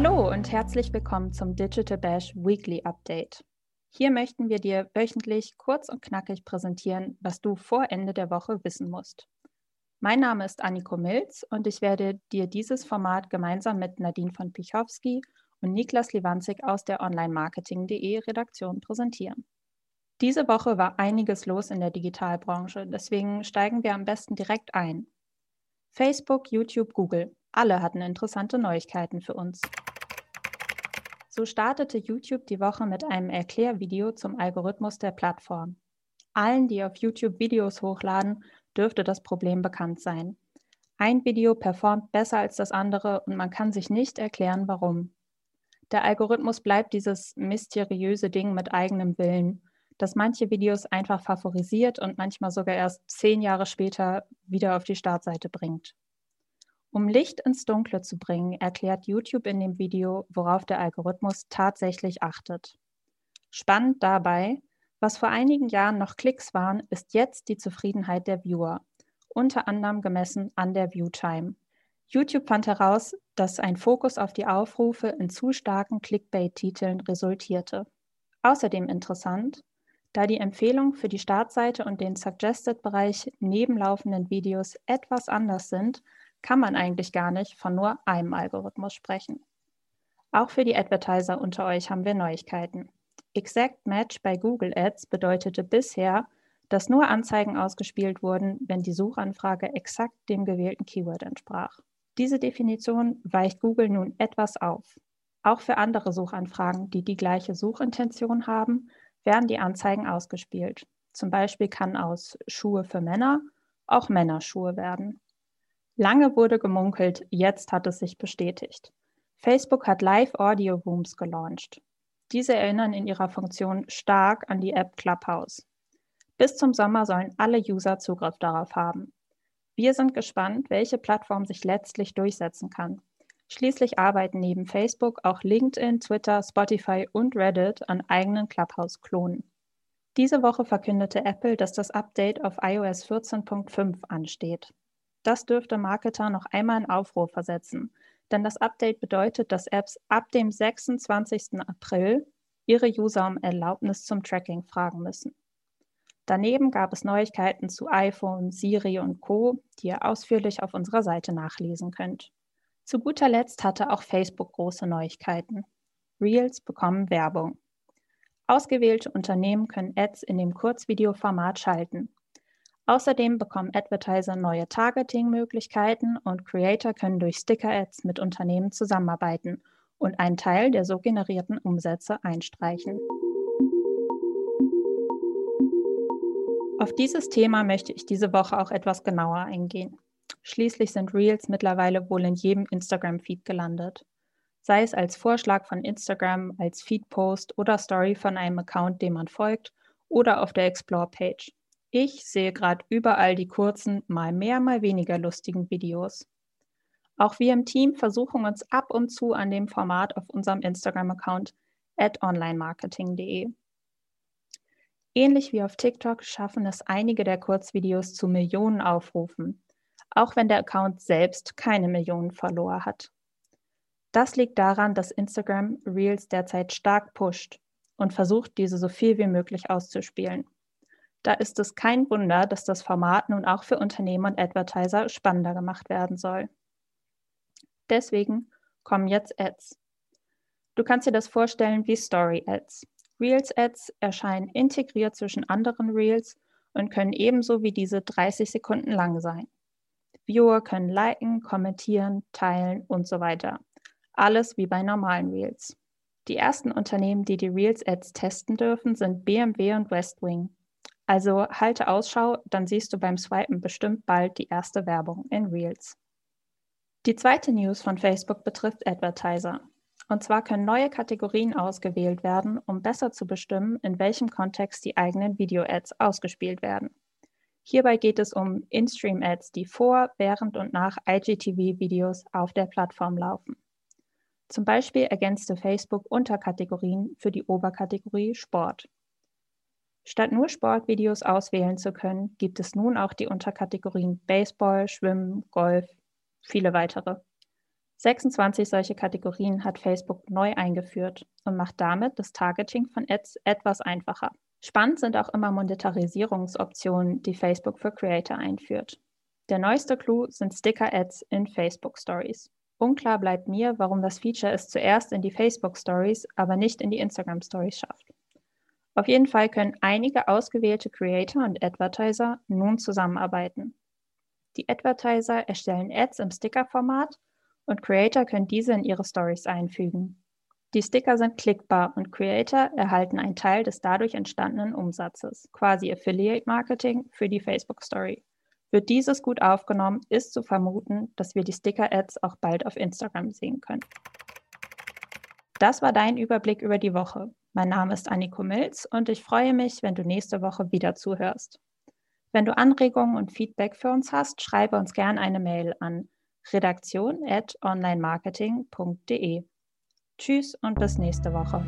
Hallo und herzlich willkommen zum Digital Bash Weekly Update. Hier möchten wir dir wöchentlich kurz und knackig präsentieren, was du vor Ende der Woche wissen musst. Mein Name ist Anniko Milz und ich werde dir dieses Format gemeinsam mit Nadine von Pichowski und Niklas Liwanzig aus der Online-Marketing.de Redaktion präsentieren. Diese Woche war einiges los in der Digitalbranche, deswegen steigen wir am besten direkt ein. Facebook, YouTube, Google, alle hatten interessante Neuigkeiten für uns. So startete YouTube die Woche mit einem Erklärvideo zum Algorithmus der Plattform. Allen, die auf YouTube Videos hochladen, dürfte das Problem bekannt sein. Ein Video performt besser als das andere und man kann sich nicht erklären, warum. Der Algorithmus bleibt dieses mysteriöse Ding mit eigenem Willen, das manche Videos einfach favorisiert und manchmal sogar erst zehn Jahre später wieder auf die Startseite bringt. Um Licht ins Dunkle zu bringen, erklärt YouTube in dem Video, worauf der Algorithmus tatsächlich achtet. Spannend dabei, was vor einigen Jahren noch Klicks waren, ist jetzt die Zufriedenheit der Viewer, unter anderem gemessen an der Viewtime. YouTube fand heraus, dass ein Fokus auf die Aufrufe in zu starken Clickbait-Titeln resultierte. Außerdem interessant, da die Empfehlungen für die Startseite und den Suggested-Bereich nebenlaufenden Videos etwas anders sind, kann man eigentlich gar nicht von nur einem Algorithmus sprechen. Auch für die Advertiser unter euch haben wir Neuigkeiten. Exact Match bei Google Ads bedeutete bisher, dass nur Anzeigen ausgespielt wurden, wenn die Suchanfrage exakt dem gewählten Keyword entsprach. Diese Definition weicht Google nun etwas auf. Auch für andere Suchanfragen, die die gleiche Suchintention haben, werden die Anzeigen ausgespielt. Zum Beispiel kann aus Schuhe für Männer auch Männerschuhe werden. Lange wurde gemunkelt, jetzt hat es sich bestätigt. Facebook hat Live Audio Rooms gelauncht. Diese erinnern in ihrer Funktion stark an die App Clubhouse. Bis zum Sommer sollen alle User Zugriff darauf haben. Wir sind gespannt, welche Plattform sich letztlich durchsetzen kann. Schließlich arbeiten neben Facebook auch LinkedIn, Twitter, Spotify und Reddit an eigenen Clubhouse-Klonen. Diese Woche verkündete Apple, dass das Update auf iOS 14.5 ansteht. Das dürfte Marketer noch einmal in Aufruhr versetzen, denn das Update bedeutet, dass Apps ab dem 26. April ihre User um Erlaubnis zum Tracking fragen müssen. Daneben gab es Neuigkeiten zu iPhone, Siri und Co., die ihr ausführlich auf unserer Seite nachlesen könnt. Zu guter Letzt hatte auch Facebook große Neuigkeiten. Reels bekommen Werbung. Ausgewählte Unternehmen können Ads in dem Kurzvideoformat schalten. Außerdem bekommen Advertiser neue Targeting-Möglichkeiten und Creator können durch Sticker-Ads mit Unternehmen zusammenarbeiten und einen Teil der so generierten Umsätze einstreichen. Auf dieses Thema möchte ich diese Woche auch etwas genauer eingehen. Schließlich sind Reels mittlerweile wohl in jedem Instagram-Feed gelandet. Sei es als Vorschlag von Instagram, als Feed-Post oder Story von einem Account, dem man folgt, oder auf der Explore-Page. Ich sehe gerade überall die kurzen, mal mehr, mal weniger lustigen Videos. Auch wir im Team versuchen uns ab und zu an dem Format auf unserem Instagram-Account at onlinemarketing.de. Ähnlich wie auf TikTok schaffen es einige der Kurzvideos zu Millionen Aufrufen, auch wenn der Account selbst keine Millionen Follower hat. Das liegt daran, dass Instagram Reels derzeit stark pusht und versucht, diese so viel wie möglich auszuspielen. Da ist es kein Wunder, dass das Format nun auch für Unternehmen und Advertiser spannender gemacht werden soll. Deswegen kommen jetzt Ads. Du kannst dir das vorstellen wie Story-Ads. Reels-Ads erscheinen integriert zwischen anderen Reels und können ebenso wie diese 30 Sekunden lang sein. Viewer können liken, kommentieren, teilen und so weiter. Alles wie bei normalen Reels. Die ersten Unternehmen, die die Reels-Ads testen dürfen, sind BMW und Westwing. Also halte Ausschau, dann siehst du beim Swipen bestimmt bald die erste Werbung in Reels. Die zweite News von Facebook betrifft Advertiser. Und zwar können neue Kategorien ausgewählt werden, um besser zu bestimmen, in welchem Kontext die eigenen Video-Ads ausgespielt werden. Hierbei geht es um In-Stream-Ads, die vor, während und nach IGTV-Videos auf der Plattform laufen. Zum Beispiel ergänzte Facebook Unterkategorien für die Oberkategorie Sport. Statt nur Sportvideos auswählen zu können, gibt es nun auch die Unterkategorien Baseball, Schwimmen, Golf, viele weitere. 26 solche Kategorien hat Facebook neu eingeführt und macht damit das Targeting von Ads etwas einfacher. Spannend sind auch immer Monetarisierungsoptionen, die Facebook für Creator einführt. Der neueste Clou sind Sticker-Ads in Facebook Stories. Unklar bleibt mir, warum das Feature es zuerst in die Facebook Stories, aber nicht in die Instagram Stories schafft. Auf jeden Fall können einige ausgewählte Creator und Advertiser nun zusammenarbeiten. Die Advertiser erstellen Ads im Sticker-Format und Creator können diese in ihre Stories einfügen. Die Sticker sind klickbar und Creator erhalten einen Teil des dadurch entstandenen Umsatzes, quasi Affiliate Marketing für die Facebook Story. Wird dieses gut aufgenommen, ist zu vermuten, dass wir die Sticker-Ads auch bald auf Instagram sehen können. Das war dein Überblick über die Woche. Mein Name ist Anniko Milz und ich freue mich, wenn du nächste Woche wieder zuhörst. Wenn du Anregungen und Feedback für uns hast, schreibe uns gerne eine Mail an redaktion at onlinemarketing.de. Tschüss und bis nächste Woche.